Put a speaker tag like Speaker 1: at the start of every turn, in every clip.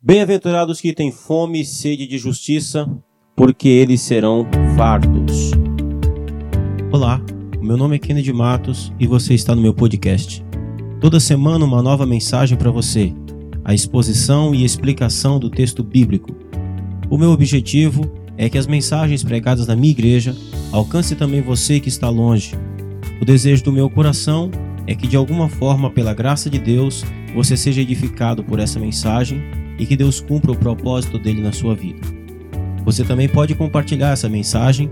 Speaker 1: Bem-aventurados que têm fome e sede de justiça, porque eles serão fartos. Olá, meu nome é Kennedy Matos e você está no meu podcast. Toda semana uma nova mensagem para você, a exposição e explicação do texto bíblico. O meu objetivo é que as mensagens pregadas na minha igreja alcancem também você que está longe. O desejo do meu coração é que de alguma forma, pela graça de Deus, você seja edificado por essa mensagem e que Deus cumpra o propósito dele na sua vida. Você também pode compartilhar essa mensagem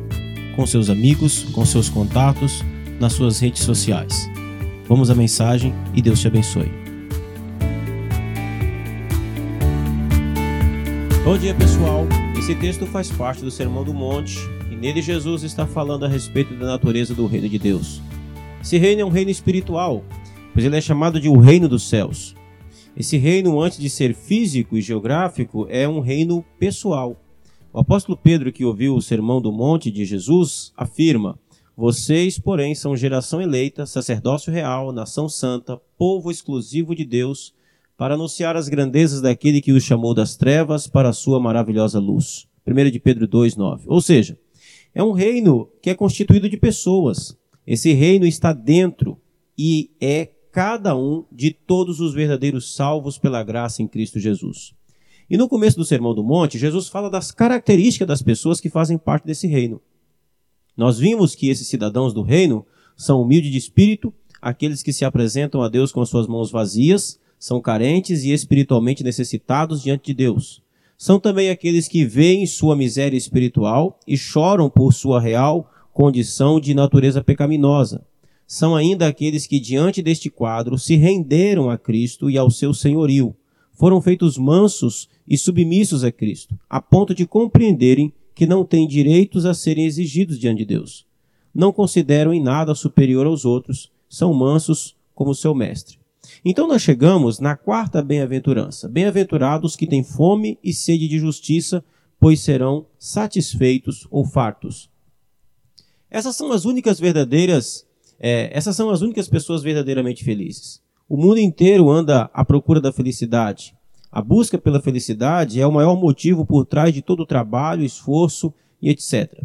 Speaker 1: com seus amigos, com seus contatos, nas suas redes sociais. Vamos à mensagem e Deus te abençoe. Bom dia, pessoal. Esse texto faz parte do Sermão do Monte e nele Jesus está falando a respeito da natureza do reino de Deus. Esse reino é um reino espiritual, pois ele é chamado de o reino dos céus. Esse reino, antes de ser físico e geográfico, é um reino pessoal. O apóstolo Pedro, que ouviu o sermão do monte de Jesus, afirma: Vocês, porém, são geração eleita, sacerdócio real, nação santa, povo exclusivo de Deus, para anunciar as grandezas daquele que os chamou das trevas para a sua maravilhosa luz. 1 de Pedro 2,9. Ou seja, é um reino que é constituído de pessoas. Esse reino está dentro e é cada um de todos os verdadeiros salvos pela graça em Cristo Jesus. E no começo do Sermão do Monte, Jesus fala das características das pessoas que fazem parte desse reino. Nós vimos que esses cidadãos do reino são humildes de espírito, aqueles que se apresentam a Deus com as suas mãos vazias, são carentes e espiritualmente necessitados diante de Deus. São também aqueles que veem sua miséria espiritual e choram por sua real condição de natureza pecaminosa são ainda aqueles que, diante deste quadro, se renderam a Cristo e ao seu senhorio. Foram feitos mansos e submissos a Cristo, a ponto de compreenderem que não têm direitos a serem exigidos diante de Deus. Não consideram em nada superior aos outros, são mansos como seu mestre. Então nós chegamos na quarta bem-aventurança. Bem-aventurados que têm fome e sede de justiça, pois serão satisfeitos ou fartos. Essas são as únicas verdadeiras é, essas são as únicas pessoas verdadeiramente felizes. O mundo inteiro anda à procura da felicidade. A busca pela felicidade é o maior motivo por trás de todo o trabalho, esforço e etc.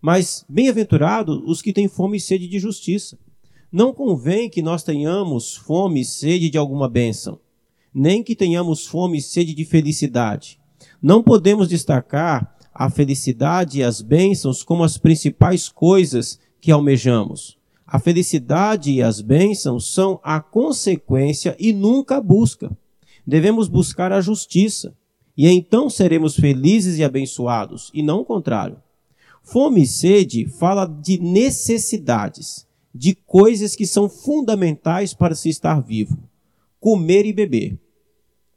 Speaker 1: Mas bem-aventurados os que têm fome e sede de justiça. Não convém que nós tenhamos fome e sede de alguma bênção, nem que tenhamos fome e sede de felicidade. Não podemos destacar a felicidade e as bênçãos como as principais coisas que almejamos. A felicidade e as bênçãos são a consequência e nunca a busca. Devemos buscar a justiça, e então seremos felizes e abençoados, e não o contrário. Fome e sede fala de necessidades, de coisas que são fundamentais para se estar vivo: comer e beber.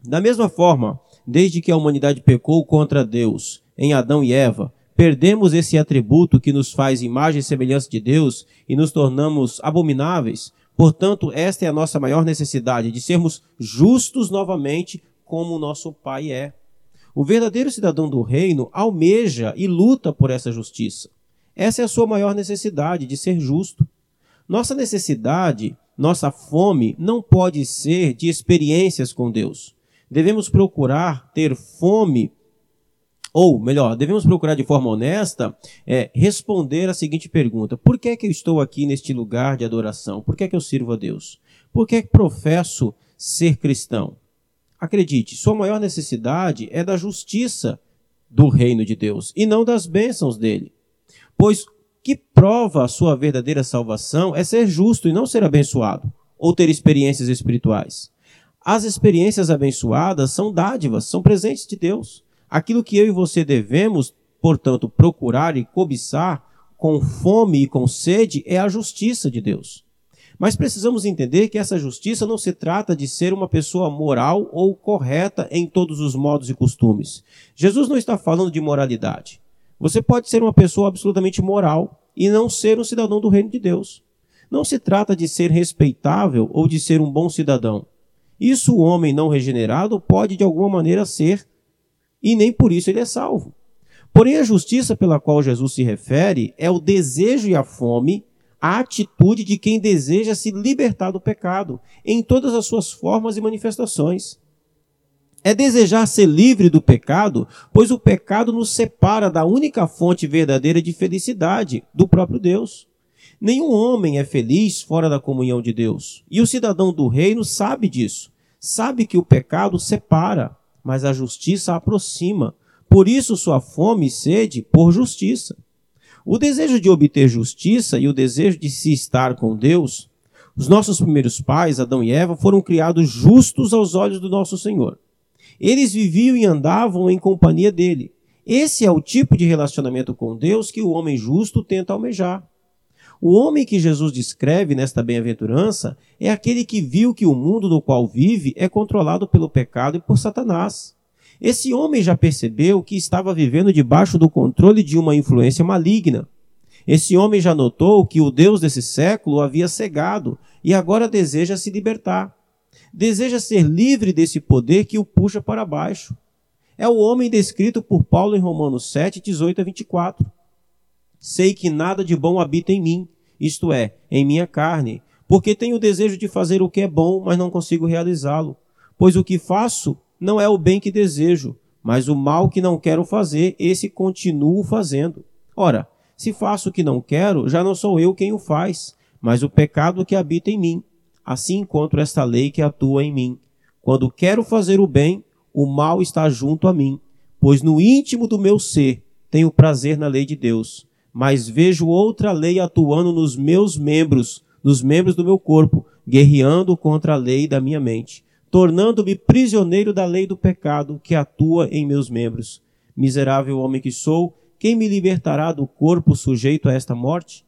Speaker 1: Da mesma forma, desde que a humanidade pecou contra Deus em Adão e Eva, perdemos esse atributo que nos faz imagem e semelhança de Deus e nos tornamos abomináveis, portanto, esta é a nossa maior necessidade, de sermos justos novamente como o nosso Pai é. O verdadeiro cidadão do reino almeja e luta por essa justiça. Essa é a sua maior necessidade, de ser justo. Nossa necessidade, nossa fome, não pode ser de experiências com Deus. Devemos procurar ter fome ou, melhor, devemos procurar de forma honesta é, responder a seguinte pergunta: Por que é que eu estou aqui neste lugar de adoração? Por que é que eu sirvo a Deus? Por que é que professo ser cristão? Acredite, sua maior necessidade é da justiça do reino de Deus e não das bênçãos dele. Pois que prova a sua verdadeira salvação é ser justo e não ser abençoado, ou ter experiências espirituais. As experiências abençoadas são dádivas, são presentes de Deus. Aquilo que eu e você devemos, portanto, procurar e cobiçar com fome e com sede é a justiça de Deus. Mas precisamos entender que essa justiça não se trata de ser uma pessoa moral ou correta em todos os modos e costumes. Jesus não está falando de moralidade. Você pode ser uma pessoa absolutamente moral e não ser um cidadão do reino de Deus. Não se trata de ser respeitável ou de ser um bom cidadão. Isso o homem não regenerado pode de alguma maneira ser e nem por isso ele é salvo. Porém, a justiça pela qual Jesus se refere é o desejo e a fome, a atitude de quem deseja se libertar do pecado, em todas as suas formas e manifestações. É desejar ser livre do pecado, pois o pecado nos separa da única fonte verdadeira de felicidade, do próprio Deus. Nenhum homem é feliz fora da comunhão de Deus. E o cidadão do reino sabe disso. Sabe que o pecado separa, mas a justiça aproxima. Por isso sua fome e sede por justiça. O desejo de obter justiça e o desejo de se estar com Deus, os nossos primeiros pais, Adão e Eva, foram criados justos aos olhos do nosso Senhor. Eles viviam e andavam em companhia dele. Esse é o tipo de relacionamento com Deus que o homem justo tenta almejar. O homem que Jesus descreve nesta bem-aventurança é aquele que viu que o mundo no qual vive é controlado pelo pecado e por Satanás. Esse homem já percebeu que estava vivendo debaixo do controle de uma influência maligna. Esse homem já notou que o Deus desse século o havia cegado e agora deseja se libertar. Deseja ser livre desse poder que o puxa para baixo. É o homem descrito por Paulo em Romanos 7, 18 a 24. Sei que nada de bom habita em mim, isto é, em minha carne, porque tenho o desejo de fazer o que é bom, mas não consigo realizá-lo. Pois o que faço não é o bem que desejo, mas o mal que não quero fazer, esse continuo fazendo. Ora, se faço o que não quero, já não sou eu quem o faz, mas o pecado que habita em mim. Assim encontro esta lei que atua em mim. Quando quero fazer o bem, o mal está junto a mim, pois no íntimo do meu ser tenho prazer na lei de Deus mas vejo outra lei atuando nos meus membros, nos membros do meu corpo, guerreando contra a lei da minha mente, tornando-me prisioneiro da lei do pecado que atua em meus membros. Miserável homem que sou, quem me libertará do corpo sujeito a esta morte?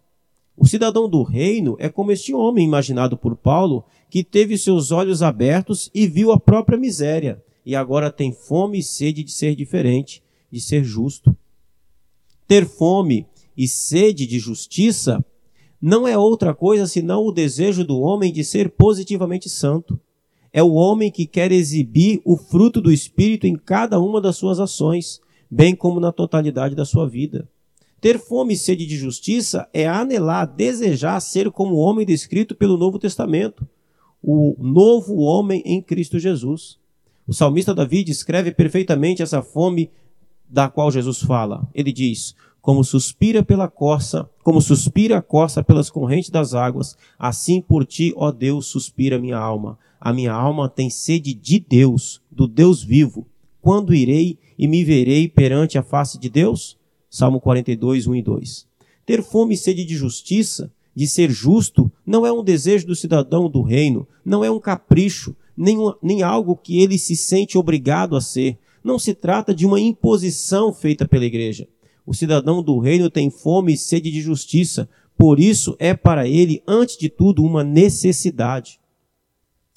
Speaker 1: O cidadão do reino é como este homem imaginado por Paulo, que teve seus olhos abertos e viu a própria miséria, e agora tem fome e sede de ser diferente, de ser justo. Ter fome e sede de justiça não é outra coisa senão o desejo do homem de ser positivamente santo. É o homem que quer exibir o fruto do Espírito em cada uma das suas ações, bem como na totalidade da sua vida. Ter fome e sede de justiça é anelar, desejar ser como o homem descrito pelo Novo Testamento, o novo homem em Cristo Jesus. O salmista Davi descreve perfeitamente essa fome da qual Jesus fala. Ele diz: como suspira pela corça, como suspira a corça pelas correntes das águas, assim por ti, ó Deus, suspira minha alma. A minha alma tem sede de Deus, do Deus vivo. Quando irei e me verei perante a face de Deus? Salmo 42, 1 e 2. Ter fome e sede de justiça, de ser justo, não é um desejo do cidadão do reino, não é um capricho, nem, um, nem algo que ele se sente obrigado a ser. Não se trata de uma imposição feita pela igreja. O cidadão do reino tem fome e sede de justiça, por isso é para ele, antes de tudo, uma necessidade.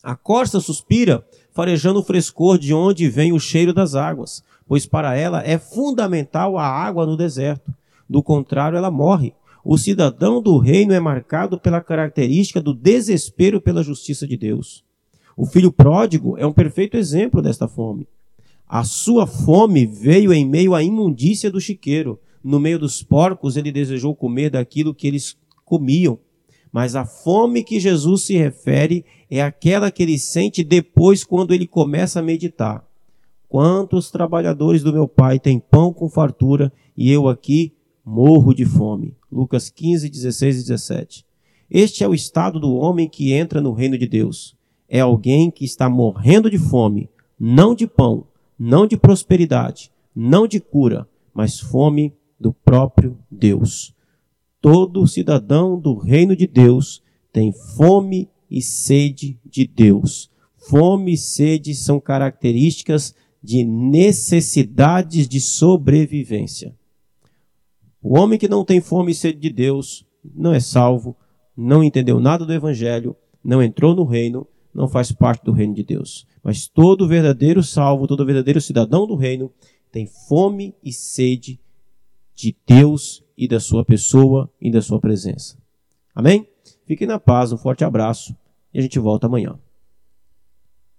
Speaker 1: A corça suspira, farejando o frescor de onde vem o cheiro das águas, pois para ela é fundamental a água no deserto. Do contrário, ela morre. O cidadão do reino é marcado pela característica do desespero pela justiça de Deus. O filho pródigo é um perfeito exemplo desta fome. A sua fome veio em meio à imundícia do chiqueiro. No meio dos porcos, ele desejou comer daquilo que eles comiam. Mas a fome que Jesus se refere é aquela que ele sente depois quando ele começa a meditar. Quantos trabalhadores do meu pai têm pão com fartura e eu aqui morro de fome? Lucas 15, 16 e 17. Este é o estado do homem que entra no reino de Deus. É alguém que está morrendo de fome, não de pão, não de prosperidade, não de cura, mas fome do próprio Deus. Todo cidadão do reino de Deus tem fome e sede de Deus. Fome e sede são características de necessidades de sobrevivência. O homem que não tem fome e sede de Deus não é salvo, não entendeu nada do Evangelho, não entrou no reino, não faz parte do reino de Deus. Mas todo verdadeiro salvo, todo verdadeiro cidadão do reino tem fome e sede de Deus e da sua pessoa e da sua presença. Amém? Fiquem na paz, um forte abraço e a gente volta amanhã.